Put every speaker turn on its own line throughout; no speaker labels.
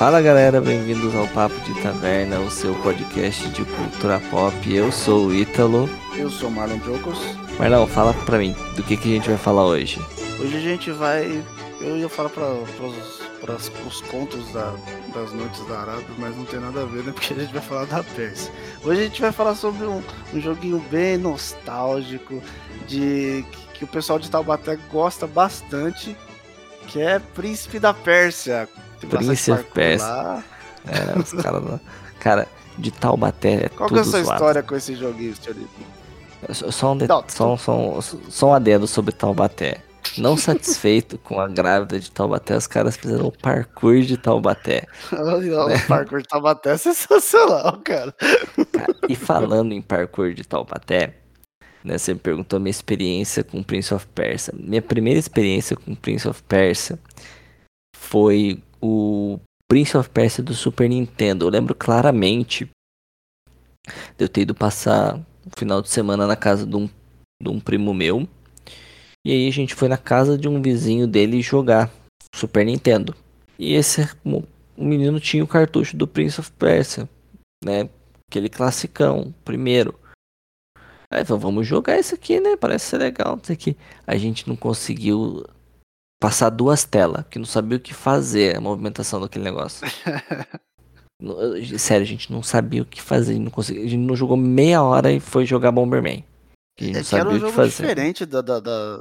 Fala galera, bem-vindos ao Papo de Taverna, o seu podcast de cultura pop. Eu sou o Ítalo.
Eu sou o Marlon Jocos.
Marlon, fala pra mim, do que, que a gente vai falar hoje?
Hoje a gente vai. Eu ia falar para os contos da, das noites da Arábia, mas não tem nada a ver, né? Porque a gente vai falar da Pérsia. Hoje a gente vai falar sobre um, um joguinho bem nostálgico, de que, que o pessoal de Taubaté gosta bastante, que é Príncipe da Pérsia.
Tem Príncipe Pérsia. É, os caras. Cara, de Taubaté é
Qual
que é
a sua história com esse joguinho, senhorita?
Só um, de... só, só, só um adendo sobre Taubaté. Não satisfeito com a grávida de Taubaté, os caras fizeram o parkour de Taubaté.
né? O parkour de Taubaté é sensacional, cara.
E falando em parkour de Taubaté, né, você me perguntou minha experiência com Prince of Persia. Minha primeira experiência com Prince of Persia foi o Prince of Persia do Super Nintendo. Eu lembro claramente de eu ter ido passar o final de semana na casa de um, de um primo meu. E aí a gente foi na casa de um vizinho dele jogar Super Nintendo. E esse o menino tinha o cartucho do Prince of Persia, né? Aquele classicão, primeiro. Aí então vamos jogar esse aqui, né? Parece ser legal, isso aqui. A gente não conseguiu passar duas telas, que não sabia o que fazer a movimentação daquele negócio. Sério, a gente não sabia o que fazer, a gente não, conseguia, a gente não jogou meia hora e foi jogar Bomberman.
A gente não é sabia era um jogo diferente da, da, da,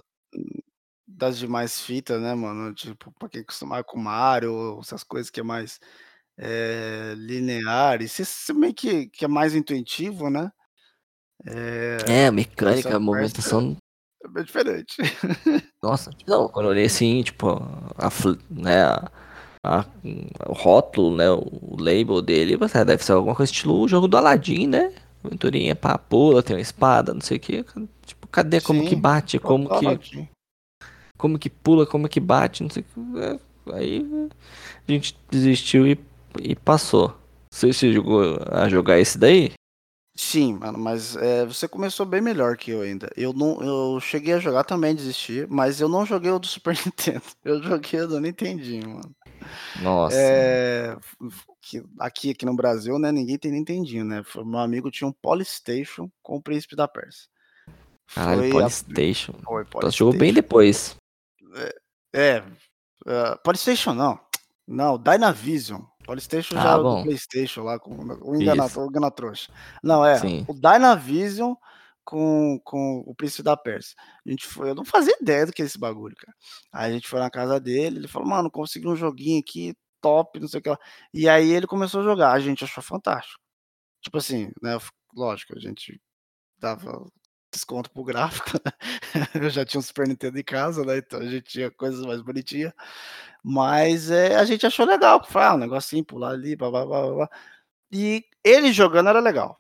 das demais fitas, né, mano? Tipo, pra quem acostumar com Mario, essas coisas que é mais é, linear, e se meio que, que é mais intuitivo, né?
É, é a mecânica, a movimentação.
É diferente.
Nossa, não, quando eu olhei assim, tipo, a, né, a, a, o rótulo, né, o label dele, você deve ser alguma coisa estilo o jogo do Aladdin, né? Aventurinha, pá, pula, tem uma espada, não sei o que. Tipo, cadê como Sim, que bate, como que. Aladdin. Como que pula, como que bate, não sei o que. É, aí a gente desistiu e, e passou. Você chegou a jogar esse daí?
Sim, mano, mas é, você começou bem melhor que eu ainda. Eu não, eu cheguei a jogar também, desisti, mas eu não joguei o do Super Nintendo. Eu joguei o do Nintendinho, mano.
Nossa.
É, aqui, aqui no Brasil, né, ninguém tem Nintendinho, né? Meu amigo tinha um Polystation com o Príncipe da Pérsia.
Caralho, Polystation. A... Foi, Polystation. jogou bem depois.
É, é uh, Polystation não. Não, Dynavision. Polystation ah, já era do Playstation lá, com o enganatrouxa. Não, é, Sim. o Dynavision com, com o Príncipe da Pérsia. A gente foi, eu não fazia ideia do que é esse bagulho, cara. Aí a gente foi na casa dele, ele falou, mano, consegui um joguinho aqui, top, não sei o que lá. E aí ele começou a jogar, a gente achou fantástico. Tipo assim, né, lógico, a gente dava desconto pro gráfico, né? Eu já tinha um Super Nintendo em casa, né? Então a gente tinha coisas mais bonitinhas. Mas é, a gente achou legal, foi ah, um negocinho, pular ali, blá, blá, blá, blá. E ele jogando era legal.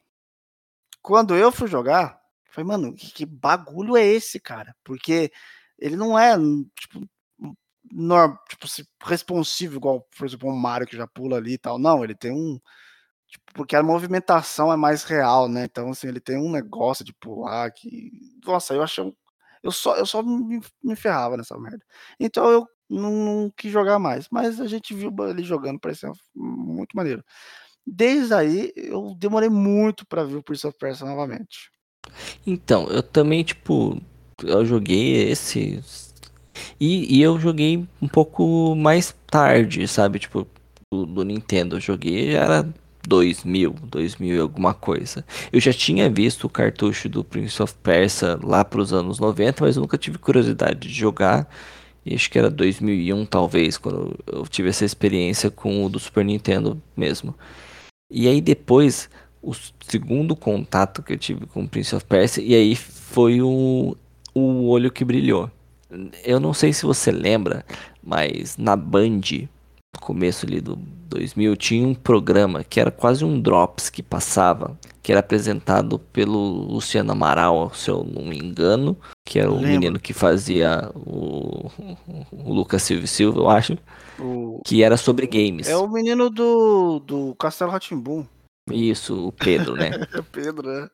Quando eu fui jogar, falei, mano, que, que bagulho é esse, cara? Porque ele não é, tipo, norm, tipo, responsivo, igual, por exemplo, um Mario que já pula ali e tal. Não, ele tem um. Tipo, porque a movimentação é mais real, né? Então, assim, ele tem um negócio de pular que. Nossa, eu achei. Eu só, eu só me, me ferrava nessa merda. Então eu não, não quis jogar mais. Mas a gente viu ele jogando, parecia muito maneiro. Desde aí, eu demorei muito para ver o Prince of Persia novamente.
Então, eu também, tipo, eu joguei esse. E, e eu joguei um pouco mais tarde, sabe? Tipo, do, do Nintendo. Eu joguei já era 2000, 2000 e alguma coisa. Eu já tinha visto o cartucho do Prince of Persia lá para os anos 90, mas nunca tive curiosidade de jogar. E acho que era 2001 talvez, quando eu tive essa experiência com o do Super Nintendo mesmo. E aí depois, o segundo contato que eu tive com o Prince of Persia, e aí foi o, o olho que brilhou. Eu não sei se você lembra, mas na Band, começo ali do 2000, tinha um programa que era quase um Drops que passava, que era apresentado pelo Luciano Amaral, se eu não me engano, que era o Lembra. menino que fazia o, o Lucas Silva Silva, eu acho, o... que era sobre games.
É o menino do, do Castelo Ratimbum.
Isso, o Pedro, né?
é Pedro, né?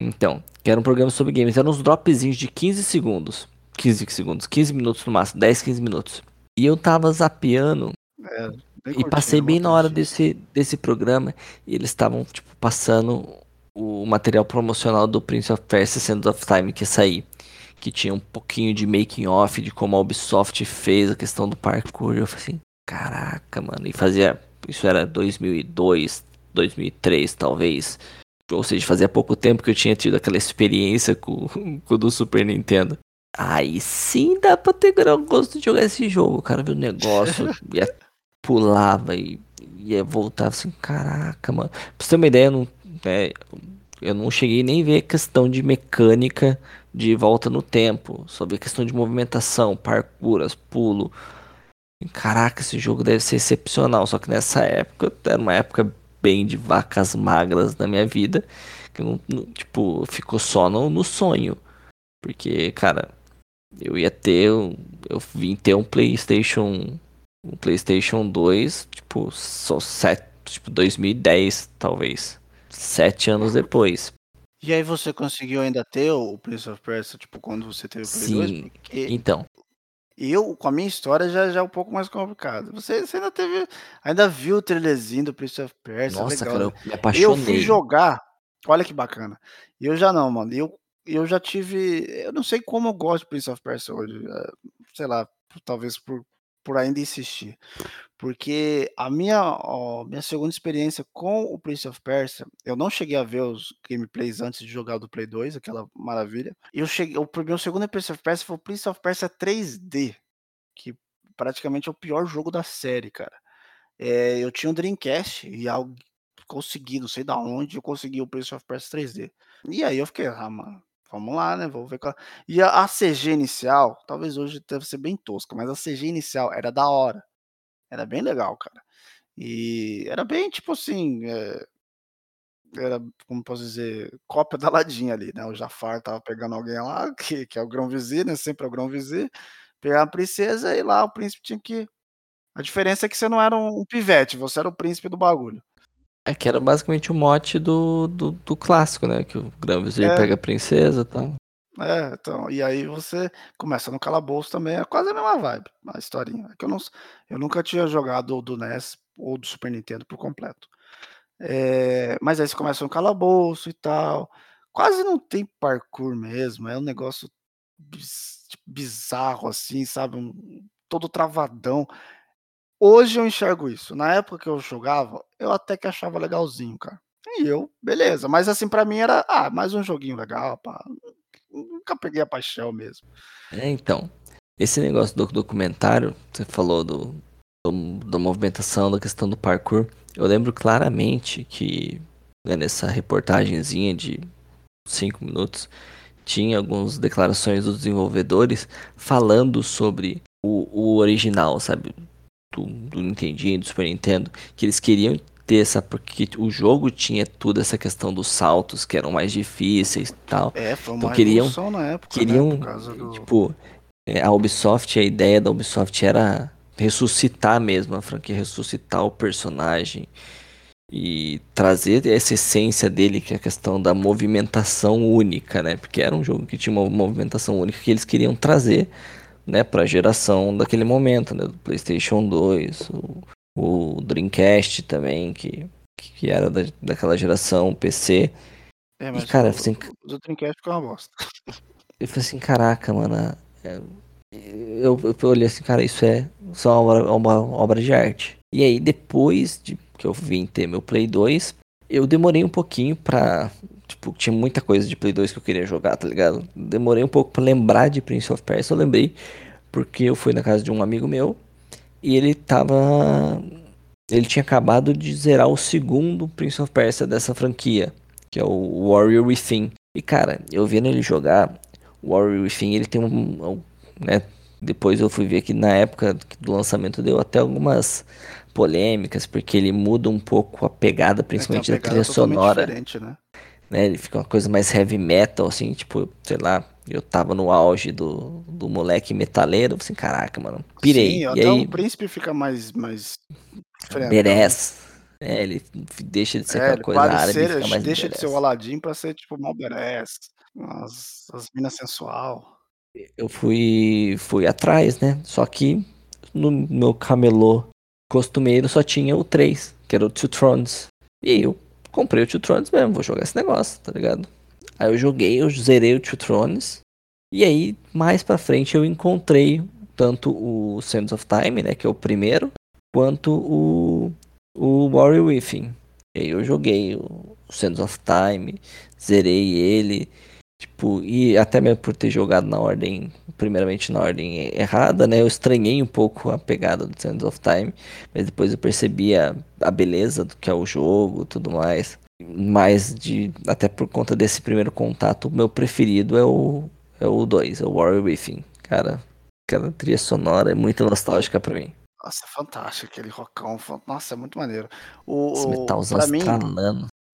Então, que era um programa sobre games, eram uns dropzinhos de 15 segundos. 15 segundos, 15 minutos no máximo, 10, 15 minutos. E eu tava zapeando
é,
e passei bem na hora desse, desse programa e eles estavam, tipo, passando o material promocional do Prince of Persia Sands of Time que ia sair. Que tinha um pouquinho de making off de como a Ubisoft fez a questão do parkour. Eu falei assim, caraca, mano. E fazia. Isso era 2002, 2003, talvez. Ou seja, fazia pouco tempo que eu tinha tido aquela experiência com, com o do Super Nintendo. Aí sim dá pra ter gosto de jogar esse jogo. cara viu o negócio, ia, pulava e ia voltar assim, caraca, mano. Pra você ter uma ideia, eu não, é, eu não cheguei nem a ver questão de mecânica de volta no tempo, sobre a questão de movimentação, parkouras, pulo. Caraca, esse jogo deve ser excepcional. Só que nessa época, era uma época bem de vacas magras na minha vida, que não, não tipo, ficou só no, no sonho. Porque, cara, eu ia ter, eu vim ter um PlayStation, um PlayStation 2, tipo, só sete, tipo 2010, talvez, sete anos depois.
E aí você conseguiu ainda ter o Prince of Persia, tipo, quando você teve o Play Sim, 2?
Porque então.
Eu, com a minha história, já, já é um pouco mais complicado. Você, você ainda teve. Ainda viu o trailerzinho do Prince of Persia.
Nossa,
legal.
cara, eu me apaixonei.
Eu fui jogar. Olha que bacana. Eu já não, mano. Eu, eu já tive. Eu não sei como eu gosto de Prince of Persia hoje. É, sei lá, talvez por, por ainda insistir. Porque a minha, ó, minha segunda experiência com o Prince of Persia, eu não cheguei a ver os gameplays antes de jogar do Play 2, aquela maravilha. Eu cheguei, o meu segundo Prince of Persia foi o Prince of Persia 3D, que praticamente é o pior jogo da série, cara. É, eu tinha um Dreamcast e algo consegui, não sei da onde, eu consegui o Prince of Persia 3D. E aí eu fiquei, ah, mano, vamos lá, né? Vou ver qual... E a, a CG inicial, talvez hoje deve ser bem tosca, mas a CG inicial era da hora. Era bem legal, cara. E era bem tipo assim. É, era, como posso dizer, cópia da ladinha ali, né? O Jafar tava pegando alguém lá, que, que é o grão vizir, né? Sempre é o grão vizir, pegar a princesa e lá o príncipe tinha que. A diferença é que você não era um pivete, você era o príncipe do bagulho.
É que era basicamente o mote do, do, do clássico, né? Que o grão vizir é. pega a princesa e tal.
É, então, e aí você começa no calabouço também, é quase a mesma vibe, a historinha. É que eu, não, eu nunca tinha jogado do NES ou do Super Nintendo por completo. É, mas aí você começa no calabouço e tal. Quase não tem parkour mesmo, é um negócio tipo, bizarro assim, sabe? Um, todo travadão. Hoje eu enxergo isso. Na época que eu jogava, eu até que achava legalzinho, cara. E eu, beleza. Mas assim, para mim era, ah, mais um joguinho legal, pá nunca peguei a paixão mesmo.
É, então. Esse negócio do documentário, você falou do, do da movimentação, da questão do parkour. Eu lembro claramente que né, nessa reportagenzinha de cinco minutos tinha algumas declarações dos desenvolvedores falando sobre o, o original, sabe? Do, do Nintendinho, do Super Nintendo, que eles queriam ter porque o jogo tinha toda essa questão dos saltos que eram mais difíceis e tal.
É, foi uma então, queriam, na época,
né, queriam, né, do... tipo, é, a Ubisoft, a ideia da Ubisoft era ressuscitar mesmo a franquia, ressuscitar o personagem e trazer essa essência dele, que é a questão da movimentação única, né? Porque era um jogo que tinha uma movimentação única que eles queriam trazer, né, para a geração daquele momento, né, do PlayStation 2, o, o Dreamcast também, que, que era da, daquela geração PC.
É, mas e, cara, o, assim, o Dreamcast ficou uma bosta.
Eu falei assim, caraca, mano. É, eu, eu olhei assim, cara, isso é só uma obra, uma obra de arte. E aí, depois de que eu vim ter meu Play 2, eu demorei um pouquinho pra. Tipo, tinha muita coisa de Play 2 que eu queria jogar, tá ligado? Demorei um pouco pra lembrar de Prince of Persia. Eu lembrei porque eu fui na casa de um amigo meu e ele tava. Ele tinha acabado de zerar o segundo Prince of Persia dessa franquia, que é o Warrior Within. E cara, eu vendo ele jogar, o Warrior Within, ele tem um. Né, depois eu fui ver que na época do lançamento deu até algumas polêmicas, porque ele muda um pouco a pegada, é principalmente é, da trilha sonora. Né? Né? Ele fica uma coisa mais heavy metal, assim, tipo, sei lá, eu tava no auge do, do moleque metaleiro, assim, caraca, mano, pirei. Sim, e até aí,
o príncipe fica mais, mais
Beres. É, ele deixa de ser é, aquela coisa árabe, ser,
deixa de ser o Aladdin pra ser, tipo, mal Beres. As, as minas sensual.
Eu fui, fui atrás, né, só que no meu camelô costumeiro só tinha o 3, que era o Two Thrones. E eu comprei o Two Thrones mesmo, vou jogar esse negócio, tá ligado? Aí eu joguei, eu zerei o Two Thrones. E aí, mais pra frente, eu encontrei tanto o Sands of Time, né, que é o primeiro, quanto o, o Warrior Within. E aí eu joguei o Sands of Time, zerei ele, tipo, e até mesmo por ter jogado na ordem, primeiramente na ordem errada, né, eu estranhei um pouco a pegada do Sands of Time, mas depois eu percebi a, a beleza do que é o jogo, tudo mais. Mas de até por conta desse primeiro contato, o meu preferido é o é o 2, é o Warrior Within. Cara, aquela trilha sonora é muito nostálgica para mim.
Nossa, é fantástico aquele rockão. Nossa, é muito maneiro. O,
Esse metalzão pra mim,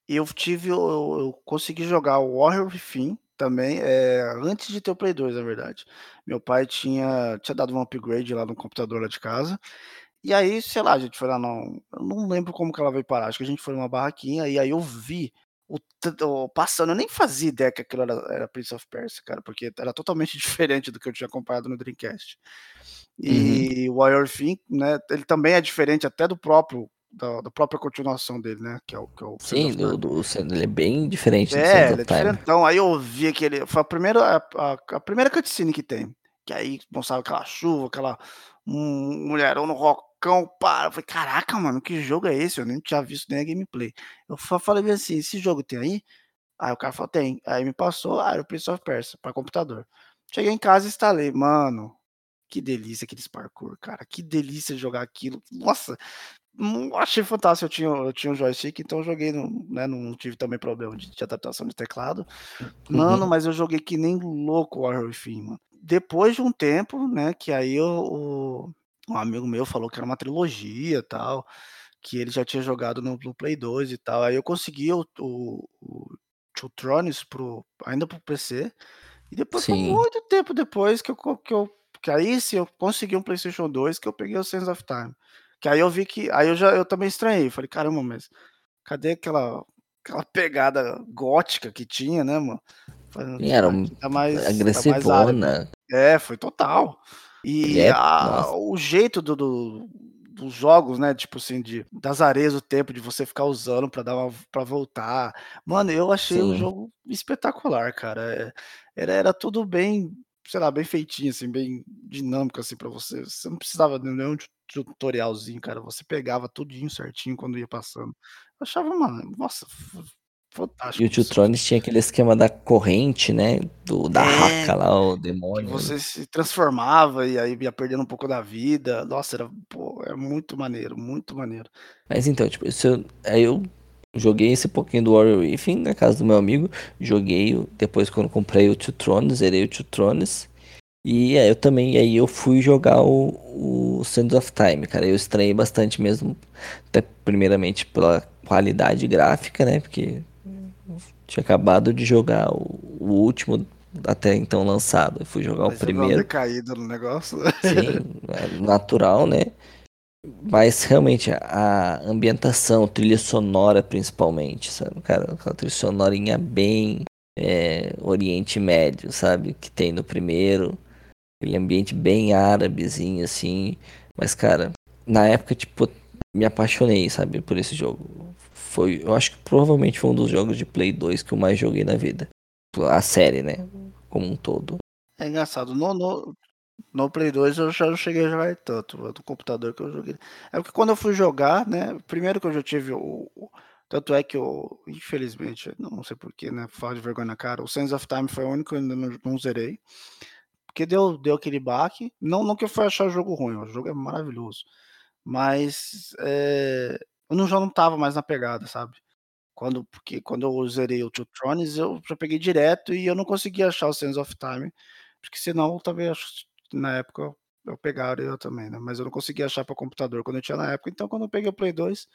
eu tive, eu, eu, consegui jogar o Warrior Within também, é, antes de ter o Play 2, na verdade. Meu pai tinha, tinha dado um upgrade lá no computador lá de casa. E aí, sei lá, a gente foi lá, não, eu não lembro como que ela veio parar. Acho que a gente foi numa barraquinha e aí eu vi o, o, passando, eu nem fazia ideia que aquilo era, era, Prince of Persia, cara, porque era totalmente diferente do que eu tinha acompanhado no Dreamcast. E uhum. o Warrior Thing, né, ele também é diferente até do próprio da, da, própria continuação dele, né? Que é o, que é o
Sim, do, do, ele é bem diferente
é, ele é diferentão. Aí eu vi aquele. Foi a primeira, a, a, primeira cutscene que tem. Que aí mostrava aquela chuva, aquela um, mulherão no rockão, para. Eu falei, caraca, mano, que jogo é esse? Eu nem tinha visto nem a gameplay. Eu falei assim, esse jogo tem aí? Aí o cara falou, tem. Aí me passou, ah, o Prince of Persia, pra computador. Cheguei em casa e instalei, mano. Que delícia aqueles parkour, cara. Que delícia jogar aquilo. Nossa, achei fantástico. Eu tinha, eu tinha um joystick, então eu joguei, no, né, não tive também problema de, de adaptação de teclado. Mano, uhum. mas eu joguei que nem louco o Warrior Fim, mano. Depois de um tempo, né, que aí eu, o, um amigo meu falou que era uma trilogia tal, que ele já tinha jogado no, no Play 2 e tal. Aí eu consegui o, o, o Two Thrones pro, ainda pro PC. E depois foi muito tempo depois que eu, que eu. Que aí sim eu consegui um PlayStation 2 que eu peguei o Sense of Time. Que aí eu vi que. Aí eu já eu também estranhei. Falei, caramba, mas cadê aquela, aquela pegada gótica que tinha, né, mano?
Falei, era um tá mais, agressivona. Tá
mais é, foi total. E é, a, o jeito do, do, dos jogos, né? Tipo assim, de, das areias o tempo de você ficar usando para dar uma para voltar. Mano, eu achei o jogo espetacular, cara. É, era, era tudo bem, sei lá, bem feitinho, assim, bem dinâmico, assim, para você. Você não precisava de nenhum tutorialzinho, cara. Você pegava tudinho certinho quando ia passando. Eu achava, mano, nossa, fantástico.
E o Two Thrones tinha aquele esquema da corrente, né? Do, da é, raca lá, o demônio.
você se transformava e aí ia perdendo um pouco da vida. Nossa, era, pô, é muito maneiro, muito maneiro.
Mas então, tipo, eu, aí eu joguei esse pouquinho do Warrior Within na casa do meu amigo. Joguei, depois quando comprei o Two Thrones, zerei o Two Thrones. E aí eu também, aí eu fui jogar o, o Sands of Time, cara. Eu estranhei bastante mesmo, até primeiramente pela qualidade gráfica, né? Porque tinha acabado de jogar o, o último até então lançado. Eu fui jogar Mas o primeiro.
caído no negócio.
Sim, é natural, né? Mas realmente a ambientação, trilha sonora principalmente, sabe? Cara, aquela trilha sonorinha bem é, Oriente Médio, sabe? Que tem no primeiro. Aquele ambiente bem árabezinho, assim. Mas, cara, na época, tipo, me apaixonei, sabe, por esse jogo foi, eu acho que provavelmente foi um dos jogos de Play 2 que eu mais joguei na vida. A série, né? Como um todo.
É engraçado. No, no, no Play 2 eu já não cheguei a jogar tanto. Do computador que eu joguei. É porque quando eu fui jogar, né? Primeiro que eu já tive o. Tanto é que eu, infelizmente, não sei porquê, né? Fala de vergonha na cara. O Sands of Time foi o único que eu ainda não, zerei. Porque deu, deu aquele baque. Não, não que eu fui achar o jogo ruim, o jogo é maravilhoso. Mas é, eu não, já não tava mais na pegada, sabe? Quando, porque quando eu zerei o Two Thrones, eu já peguei direto e eu não conseguia achar o Sense of Time, porque senão talvez na época eu pegaria também, né? Mas eu não conseguia achar para computador quando eu tinha na época. Então, quando eu peguei o Play 2,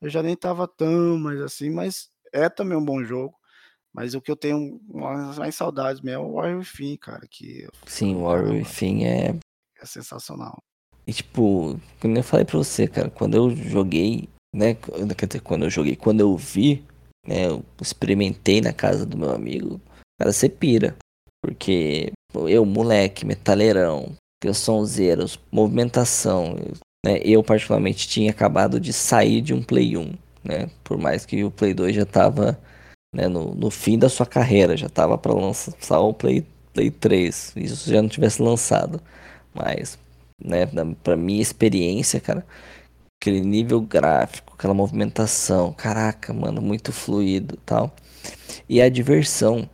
eu já nem tava tão mais assim, mas é também um bom jogo. Mas o que eu tenho mais, mais saudades mesmo é o Warrior Within, cara. Que,
Sim, o Warrior Within é...
é sensacional.
E tipo, como eu falei pra você, cara, quando eu joguei, né? Quer dizer, quando eu joguei, quando eu vi, né? Eu experimentei na casa do meu amigo, cara, você pira. Porque eu, moleque, metaleirão, eu sonzeiro, movimentação, né? Eu, particularmente, tinha acabado de sair de um Play 1, né? Por mais que o Play 2 já tava né, no, no fim da sua carreira, já tava para lançar o Play, Play 3, isso já não tivesse lançado. Mas, né, pra minha experiência, cara, aquele nível gráfico, aquela movimentação, caraca, mano, muito fluido tal. E a diversão,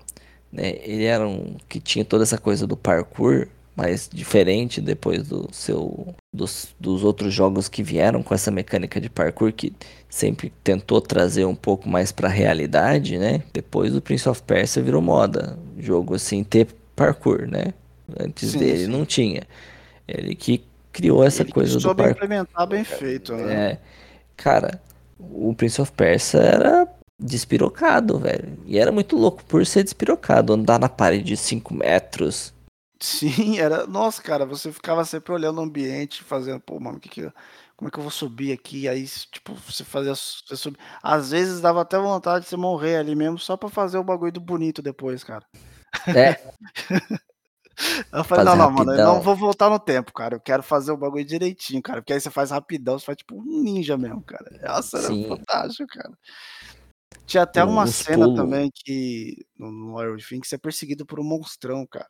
né, ele era um que tinha toda essa coisa do parkour, mas diferente depois do seu dos, dos outros jogos que vieram com essa mecânica de parkour que sempre tentou trazer um pouco mais para a realidade, né? Depois o Prince of Persia virou moda, jogo assim ter parkour, né? Antes sim, dele sim. não tinha. Ele que criou essa Ele coisa do parkour.
implementar bem feito, né?
É, cara, o Prince of Persia era despirocado, velho. E era muito louco por ser despirocado, andar na parede de 5 metros,
Sim, era. Nossa, cara, você ficava sempre olhando o ambiente, fazendo, pô, mano, que que, como é que eu vou subir aqui? Aí, tipo, você fazia. Você subir. Às vezes dava até vontade de você morrer ali mesmo, só pra fazer o bagulho do bonito depois, cara.
É.
eu falei, não, não, mano, eu não vou voltar no tempo, cara. Eu quero fazer o bagulho direitinho, cara. Porque aí você faz rapidão, você faz tipo um ninja mesmo, cara. Nossa, era Sim. fantástico, cara. Tinha até uma cena também que no, no Warrior que você é perseguido por um monstrão, cara.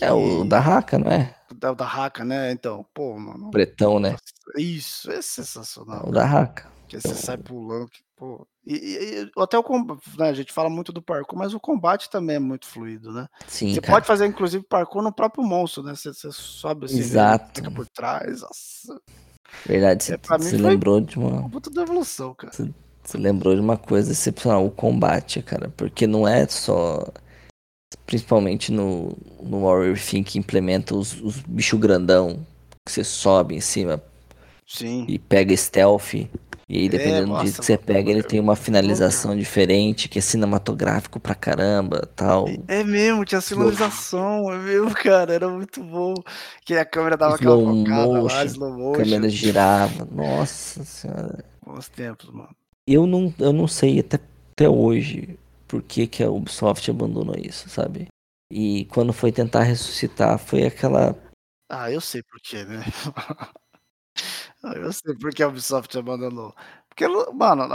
É o da Raca, não é?
O da Raca, né? Então, pô, mano.
Pretão, né?
Isso, é sensacional.
É o da Raca.
Que você sai pulando, que, pô. E, e, e até o combate, né, a gente fala muito do parkour, mas o combate também é muito fluido, né?
Sim.
Você
cara.
pode fazer, inclusive, parkour no próprio monstro, né? Você, você sobe assim,
Exato.
fica por trás. Nossa.
Verdade, você, é, você lembrou de uma.
Puta da evolução, cara.
Você, você lembrou de uma coisa excepcional, o combate, cara. Porque não é só principalmente no, no Warrior Thing que implementa os, os bichos grandão, que você sobe em cima
Sim.
e pega stealth. E aí, dependendo é, do jeito que você pega, ele tem uma finalização diferente, que é cinematográfico pra caramba tal.
É mesmo, tinha sinalização, é mesmo, cara, era muito bom. Que a câmera dava slow aquela focada lá, slow motion.
A câmera girava, nossa senhora.
Bons tempos, mano.
Eu não, eu não sei até, até hoje por que, que a Ubisoft abandonou isso, sabe? E quando foi tentar ressuscitar, foi aquela.
Ah, eu sei por quê, né? eu sei por que a Ubisoft abandonou. Porque, mano,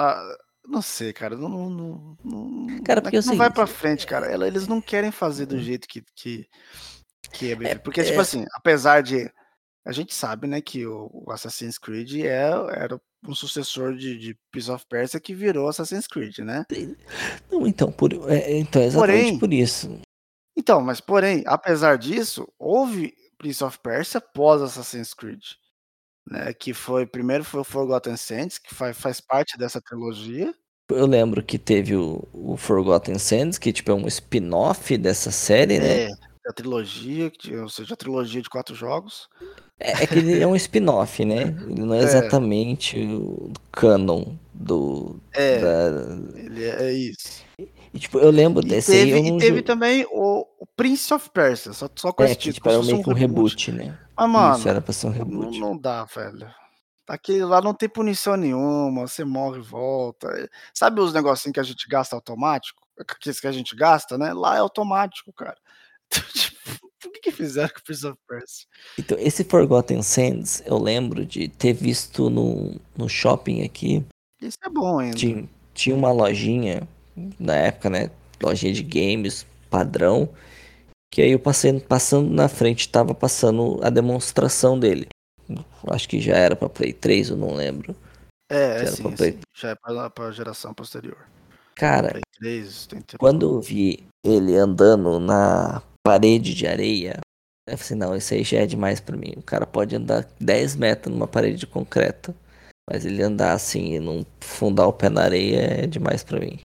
não sei, cara. Não, não, não,
cara, porque
não, não vai pra frente, cara. Eles não querem fazer do hum. jeito que, que, que é é, Porque, tipo é... tipo assim, apesar de. A gente sabe, né, que o Assassin's Creed é, era um sucessor de, de Piece of Persia que virou Assassin's Creed, né?
Não, então, por, é, então é exatamente porém, por isso.
Então, mas porém, apesar disso, houve Prince of Persia pós Assassin's Creed. Né, que foi primeiro foi o Forgotten Sands, que faz, faz parte dessa trilogia.
Eu lembro que teve o, o Forgotten Sands, que tipo, é um spin-off dessa série, né?
É, a trilogia, ou seja, a trilogia de quatro jogos.
É, é que ele é um spin-off, né? Ele não é, é, exatamente o canon do.
É. Da... Ele é, é isso.
E, tipo, eu lembro e desse
teve,
aí.
E teve também o, o, Prince of Persia, só, só com
é,
esse
título. Tipo, era meio que um reboot, né?
Mas, mano.
Isso era pra ser um reboot.
Não, não dá, velho. Aquele lá não tem punição nenhuma, você morre e volta. Sabe os negocinhos que a gente gasta automático? Aqueles que a gente gasta, né? Lá é automático, cara. Então, tipo, por que, que fizeram com Prince of Persia?
Então, esse Forgotten Sands, eu lembro de ter visto no, no shopping aqui.
Isso é bom ainda.
Tinha, tinha uma lojinha, na época, né? Lojinha de games, padrão. Que aí eu passei, passando na frente, tava passando a demonstração dele. Acho que já era pra Play 3, eu não lembro.
É, é sim, Play... sim, já é pra, pra geração posterior.
Cara, 3, quando eu vi ele andando na parede de areia. Eu falei assim, não, isso aí já é demais para mim. O cara pode andar 10 metros numa parede de concreto, mas ele andar assim e não fundar o pé na areia é demais para mim.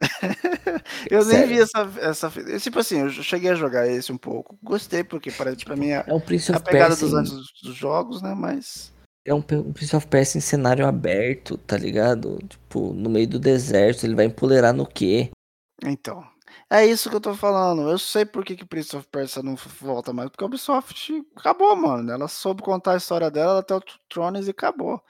eu Sério? nem vi essa, essa. Tipo assim, eu cheguei a jogar esse um pouco. Gostei, porque parece tipo, pra mim é,
é um Prince
a pegada dos antes dos jogos, né? Mas.
É um, um Prince of Persia em cenário aberto, tá ligado? Tipo, no meio do deserto, ele vai empolerar no quê?
Então, é isso que eu tô falando. Eu sei por que, que Prince of Persia não volta mais, porque a Ubisoft acabou, mano. Ela soube contar a história dela até o Thrones e acabou.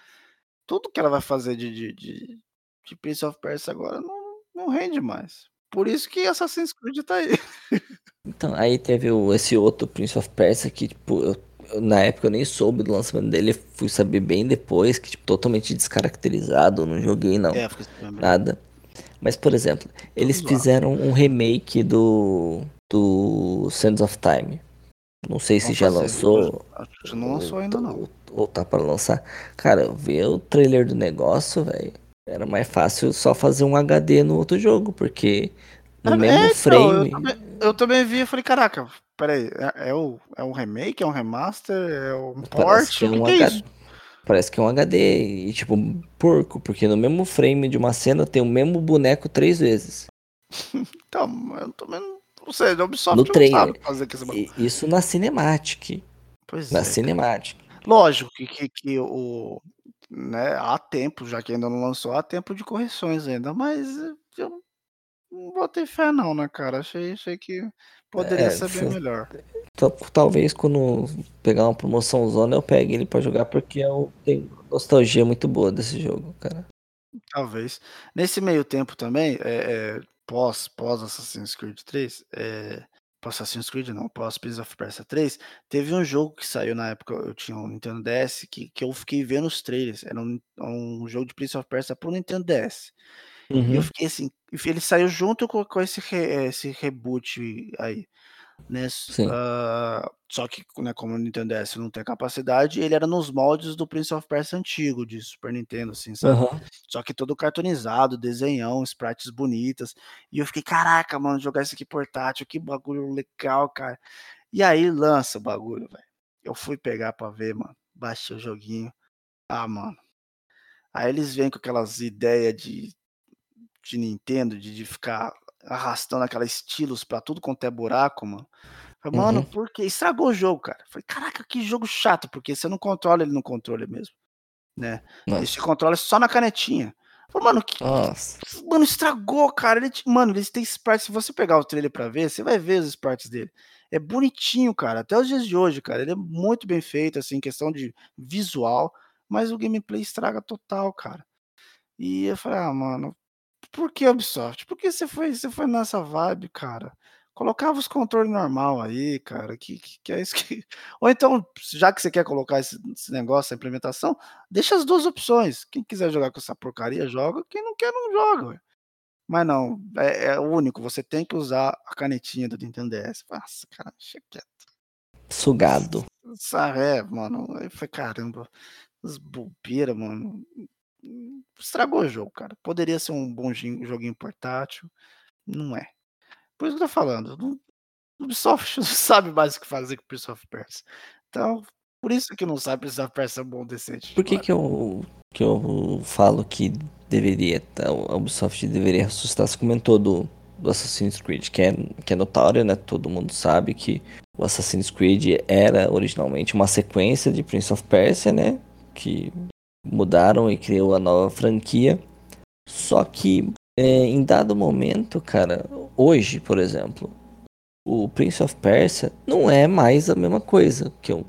Tudo que ela vai fazer de, de, de, de Prince of Persia agora não, não rende mais. Por isso que Assassin's Creed tá aí.
Então, aí teve o, esse outro Prince of Persia que, tipo, eu, na época eu nem soube do lançamento dele, fui saber bem depois, que tipo, totalmente descaracterizado, não joguei não, é, nada. Mas, por exemplo, eles fizeram um remake do, do Sands of Time. Não sei se já lançou.
Acho que não lançou ainda não.
Ou, ou tá para lançar. Cara, ver o trailer do negócio, velho, era mais fácil só fazer um HD no outro jogo, porque no é, mesmo então, frame.
Eu também, eu também vi e falei, caraca, peraí, é, é, o, é um remake, é um remaster, é um port? Que é um que é isso?
Parece que é um HD e tipo, porco, porque no mesmo frame de uma cena tem o mesmo boneco três vezes.
então, eu também não sei, a Ubisoft
no trailer. fazer Isso na Cinematic.
Pois
na
é.
Cinematic.
Lógico que, que, que o. Né, há tempo, já que ainda não lançou, há tempo de correções ainda, mas eu não botei fé não, né, cara? Achei, achei que poderia é, ser bem melhor.
Talvez quando pegar uma promoção zona eu pegue ele para jogar, porque eu tenho nostalgia muito boa desse jogo, cara.
Talvez. Nesse meio tempo também, é, é, pós, pós Assassin's Creed 3, é, pós Assassin's Creed não, pós Prince of Persia 3, teve um jogo que saiu na época, eu tinha um Nintendo DS, que, que eu fiquei vendo os trailers, era um, um jogo de Prince of Persia pro Nintendo DS. Uhum. E eu fiquei assim, ele saiu junto com, com esse, re, esse reboot aí né? Uh, só que, né, como o Nintendo DS não tem capacidade, ele era nos moldes do Prince of Persia antigo de Super Nintendo, assim, sabe? Uhum. Só que todo cartonizado, desenhão, sprites bonitas. E eu fiquei, caraca, mano, jogar isso aqui portátil, que bagulho legal, cara. E aí lança o bagulho, velho. Eu fui pegar pra ver, mano. Baixei o joguinho. Ah, mano. Aí eles vêm com aquelas ideias de, de Nintendo, de, de ficar arrastando aquelas estilos pra tudo quanto é buraco, mano. Falei, mano, uhum. por que? Estragou o jogo, cara. Falei, caraca, que jogo chato, porque você não controla ele no controle mesmo. Né? Nossa. Esse controle só na canetinha. Falei, mano, que. Nossa. Mano, estragou, cara. Ele, mano, eles têm sprites. Se você pegar o trailer pra ver, você vai ver os sprites dele. É bonitinho, cara. Até os dias de hoje, cara. Ele é muito bem feito, assim, questão de visual. Mas o gameplay estraga total, cara. E eu falei, ah, mano, por que Ubisoft? Porque você foi, você foi nessa vibe, cara. Colocava os controles normal aí, cara. Que, que, que, é isso que. Ou então, já que você quer colocar esse, esse, negócio, essa implementação, deixa as duas opções. Quem quiser jogar com essa porcaria, joga. Quem não quer, não joga. Ué. Mas não, é, é, o único. Você tem que usar a canetinha do Nintendo DS. Nossa, cara, deixa quieto.
Sugado.
Sabe, é, mano. Aí foi caramba. As bobeiras, mano estragou o jogo, cara. Poderia ser um bom joguinho portátil, não é. Por isso que eu tô falando, o Ubisoft não sabe mais o que fazer com o Prince of Persia. Então, por isso que não sabe Prince of Persia é bom, decente.
Por que que eu, que eu falo que deveria, tá, o Ubisoft deveria assustar? Você comentou do, do Assassin's Creed, que é, que é notório, né? Todo mundo sabe que o Assassin's Creed era originalmente uma sequência de Prince of Persia, né? Que mudaram e criou a nova franquia. Só que é, em dado momento, cara, hoje, por exemplo, o Prince of Persia não é mais a mesma coisa que, o,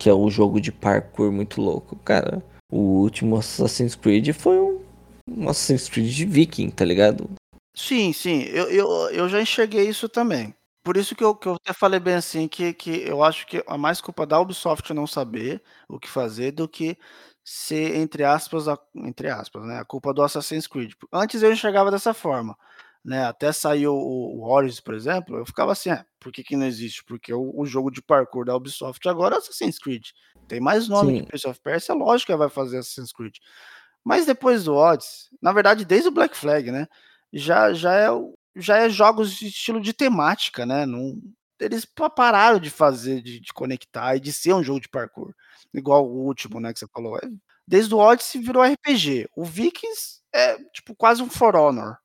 que é o jogo de parkour muito louco. Cara, o último Assassin's Creed foi um, um Assassin's Creed de Viking, tá ligado?
Sim, sim, eu, eu, eu já enxerguei isso também. Por isso que eu, que eu até falei bem assim, que, que eu acho que é mais culpa da Ubisoft não saber o que fazer do que ser, entre aspas, a, entre aspas, né, a culpa do Assassin's Creed. Antes eu enxergava dessa forma, né, até saiu o, o Origins, por exemplo, eu ficava assim, é, por que, que não existe? Porque o, o, jogo de parkour da Ubisoft agora é Assassin's Creed. Tem mais nome Sim. que Prince of Persia, é lógico que vai fazer Assassin's Creed. Mas depois do Odyssey, na verdade, desde o Black Flag, né, já, já, é, já é jogos de estilo de temática, né, não, eles pararam de fazer, de, de conectar e de ser um jogo de parkour igual o último, né, que você falou. É, desde o Odyssey virou RPG. O Vikings é tipo quase um For Honor.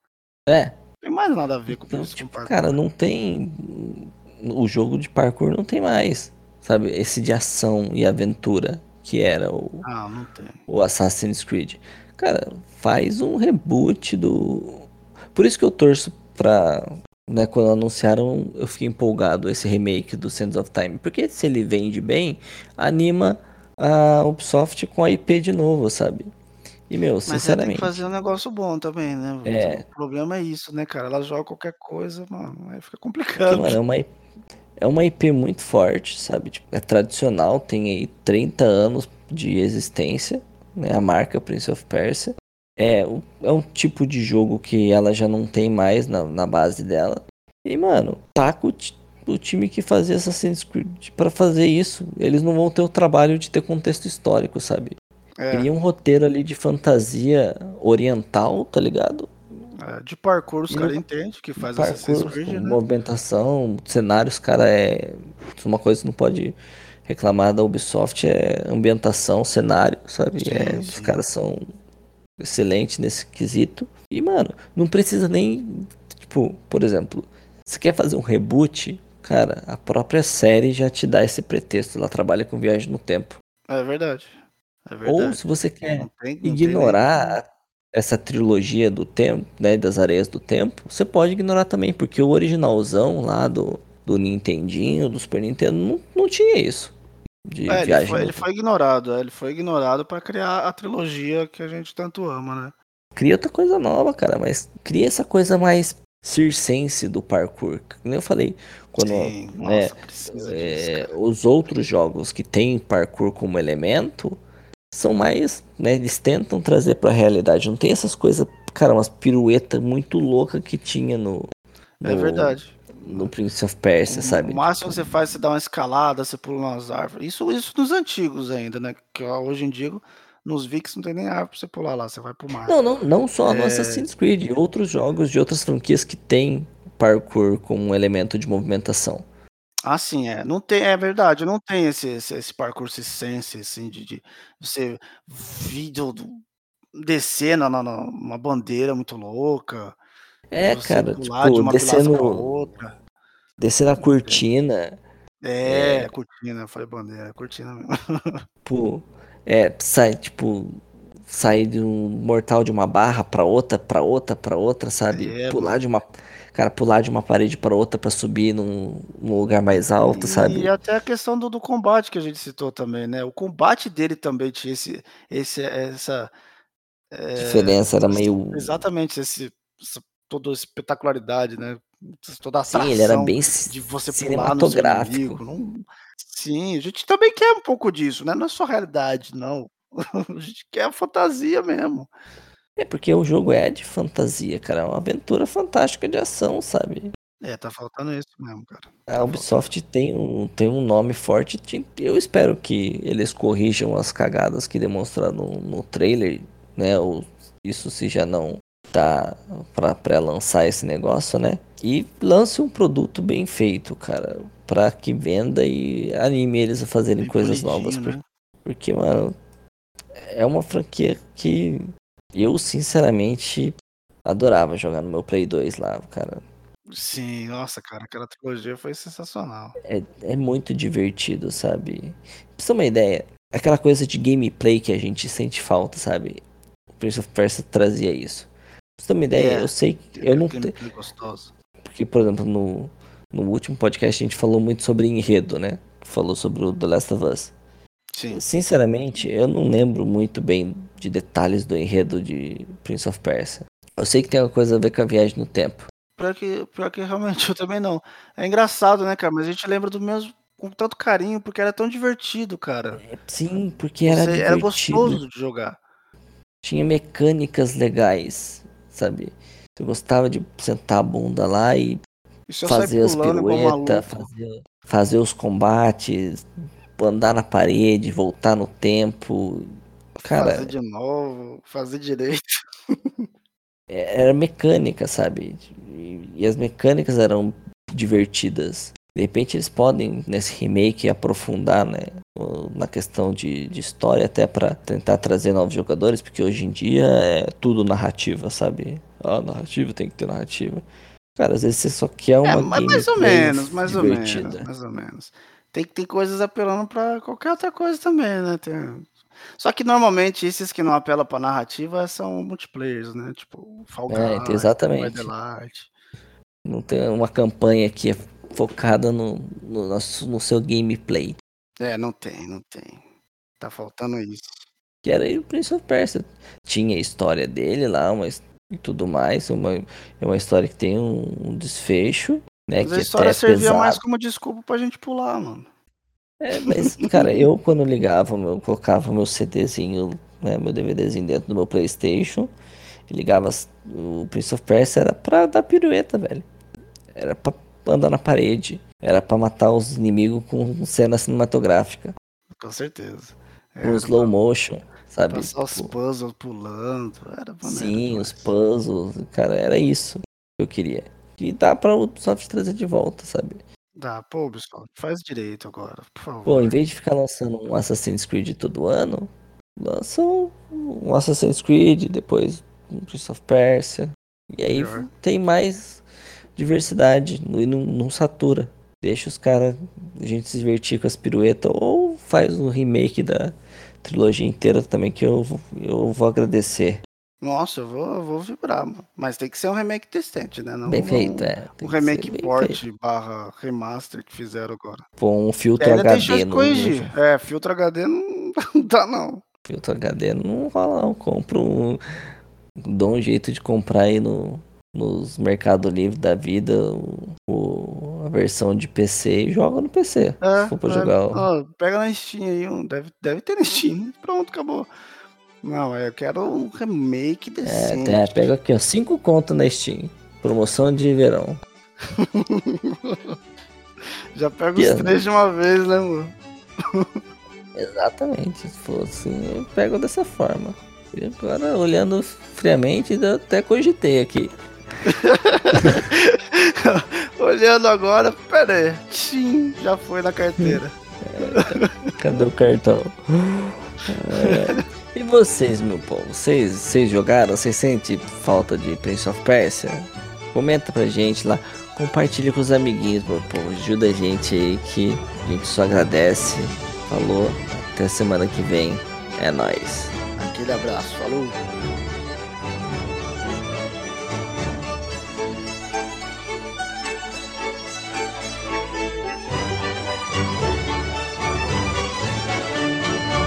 É.
Não tem mais nada a ver com
então, isso. Tipo, cara, não tem. O jogo de parkour não tem mais. Sabe? Esse de ação e aventura que era o,
ah, não tem.
o Assassin's Creed. Cara, faz um reboot do. Por isso que eu torço pra. Né, quando anunciaram, eu fiquei empolgado esse remake do Sands of Time. Porque se ele vende bem, anima a Ubisoft com a IP de novo, sabe? E, meu, Mas sinceramente. Tem que
fazer um negócio bom também, né?
É.
O problema é isso, né, cara? Ela joga qualquer coisa, mano, aí fica complicado. Porque, mano,
é uma, é uma IP muito forte, sabe? Tipo, é tradicional, tem aí 30 anos de existência, né? A marca Prince of Persia. É, é um tipo de jogo que ela já não tem mais na, na base dela. E, mano, taca o, o time que fazia Assassin's Creed para fazer isso. Eles não vão ter o trabalho de ter contexto histórico, sabe? É. Cria um roteiro ali de fantasia oriental, tá ligado?
É, de parkour os caras entendem que faz parkour, Assassin's Creed, né?
Movimentação, cenários, cara, é. Uma coisa que não pode reclamar da Ubisoft é ambientação, cenário, sabe? Sim, é, sim. Os caras são excelentes nesse quesito. E, mano, não precisa nem. Tipo, por exemplo, você quer fazer um reboot, cara, a própria série já te dá esse pretexto. Ela trabalha com viagem no tempo.
É verdade. É
verdade. Ou se você quer tem, ignorar essa trilogia do tempo, né, das areias do tempo, você pode ignorar também, porque o originalzão lá do, do Nintendinho, do Super Nintendo, não, não tinha isso.
De é, viagem ele foi, ele foi ignorado, é, ele foi ignorado para criar a trilogia que a gente tanto ama, né?
Cria outra coisa nova, cara, mas cria essa coisa mais circense do parkour. Como eu falei, quando Sim, né, nossa, é, os outros jogos que tem parkour como elemento, são mais, né, eles tentam trazer para a realidade. Não tem essas coisas, cara, umas piruetas muito loucas que tinha no,
no, É verdade.
No Prince of Persia, sabe?
O máximo que você faz, você dá uma escalada, você pula umas árvores. Isso, isso nos antigos ainda, né? Que hoje em dia, nos VIX não tem nem árvore pra você pular lá, você vai pro mar.
Não, não, não só é... no Assassin's Creed, outros jogos de outras franquias que tem parkour como um elemento de movimentação.
Ah, sim, é. Não tem, é verdade, não tem esse, esse, esse parkour sense, assim, de, de você vídeo descer na, na, numa bandeira muito louca.
É, cara, tipo, descendo, descer na cortina.
É, é, cortina, falei bandeira, cortina mesmo.
Pô, é, sai, tipo, sair de um mortal de uma barra pra outra, pra outra, pra outra, sabe? É, Pular mano. de uma cara pular de uma parede para outra para subir num, num, lugar mais alto,
e,
sabe?
E até a questão do, do, combate que a gente citou também, né? O combate dele também tinha esse, esse essa
é, diferença era meio
exatamente esse essa, toda a espetacularidade, né? Toda a
Sim, ele era bem
de você pular no seu inimigo. Não... Sim, a gente também quer um pouco disso, né? Não é só realidade, não. a gente quer a fantasia mesmo.
É porque o jogo é de fantasia, cara. É uma aventura fantástica de ação, sabe?
É, tá faltando isso mesmo, cara.
A Ubisoft tem um, tem um nome forte. Eu espero que eles corrijam as cagadas que demonstraram no, no trailer, né? Ou isso se já não tá pra pré-lançar esse negócio, né? E lance um produto bem feito, cara. Pra que venda e anime eles a fazerem bem coisas novas. Né? Porque, mano, é uma franquia que eu, sinceramente, adorava jogar no meu Play 2 lá, cara.
Sim, nossa, cara, aquela trilogia foi sensacional.
É, é muito divertido, sabe? Pra você ter uma ideia, aquela coisa de gameplay que a gente sente falta, sabe? O Prince of Persia trazia isso. Pra você ter uma ideia, é, eu sei que eu não tenho. Porque, por exemplo, no, no último podcast a gente falou muito sobre enredo, né? Falou sobre o The Last of Us. Sim. Sinceramente, eu não lembro muito bem de detalhes do enredo de Prince of Persia. Eu sei que tem uma coisa a ver com a viagem no tempo.
Pior que, pior que realmente eu também não. É engraçado, né, cara? Mas a gente lembra do mesmo com tanto carinho, porque era tão divertido, cara.
É, sim, porque era Você, Era gostoso
de jogar.
Tinha mecânicas legais, sabe? Você gostava de sentar a bunda lá e fazer as piruetas, fazer, fazer os combates, andar na parede, voltar no tempo. Cara,
fazer de novo, fazer direito.
É, era mecânica, sabe? E as mecânicas eram divertidas. De repente eles podem, nesse remake, aprofundar né, na questão de, de história, até para tentar trazer novos jogadores, porque hoje em dia é tudo narrativa, sabe? Ah, narrativa tem que ter narrativa. Cara, às vezes você só quer uma. É,
mas mais ou menos, mais divertida. ou menos. Mais ou menos tem que ter coisas apelando para qualquer outra coisa também, né? Tem... Só que normalmente esses que não apelam para narrativa são multiplayers, né? Tipo,
Fall Guys, é, exatamente. Não tem uma campanha que é focada no, no, nosso, no seu gameplay.
É, não tem, não tem. Tá faltando isso.
Que era o Prince of Persia. Tinha a história dele lá, mas e tudo mais. Uma, é uma história que tem um, um desfecho.
Né, mas a história é servia pesado. mais como desculpa pra gente pular, mano.
É, mas, cara, eu quando ligava, eu colocava meu CDzinho, né, meu DVDzinho dentro do meu Playstation, ligava o Prince of Persia, era pra dar pirueta, velho. Era pra andar na parede. Era pra matar os inimigos com cena cinematográfica.
Com certeza.
Com slow motion, sabe?
Passar os tipo puzzles pulando. Era
Sim, os puzzles. Cara, era isso que eu queria. E dá pra o Ubisoft trazer de volta, sabe?
Dá, pô, Ubisoft, faz direito agora, por favor.
Pô, em vez de ficar lançando um Assassin's Creed todo ano, lança um Assassin's Creed, depois um Prince of Persia. E aí Melhor. tem mais diversidade e não, não satura. Deixa os caras, a gente se divertir com as piruetas, ou faz um remake da trilogia inteira também, que eu, eu vou agradecer.
Nossa, eu vou, eu vou vibrar, mano. Mas tem que ser um remake decente, né? Não
bem feito, é.
Um remake port barra remaster que fizeram agora.
Pô, um filtro HD.
No... corrigir. É, filtro HD não dá, não.
Filtro HD não rola, não. Compro um. Dou um jeito de comprar aí no, nos Mercado Livre da vida o, a versão de PC e joga no PC. É, se for pra é, jogar.
Ó, pega na Steam aí, deve, deve ter na Steam. Pronto, acabou. Não, eu quero um remake é, decente.
É, pega aqui, ó, 5 conto na Steam. Promoção de verão.
Já pega os três de uma vez, né, mano?
Exatamente. Se for assim, eu pego dessa forma. E agora, olhando friamente, eu até cogitei aqui.
olhando agora, pera aí. Sim, já foi na carteira.
É, cadê o cartão? É. E vocês, meu povo? Vocês, vocês jogaram? Vocês sentem falta de Prince of Persia? Comenta pra gente lá. Compartilha com os amiguinhos, meu povo. Ajuda a gente aí que a gente só agradece. Falou. Até semana que vem. É nóis.
Aquele abraço. Falou.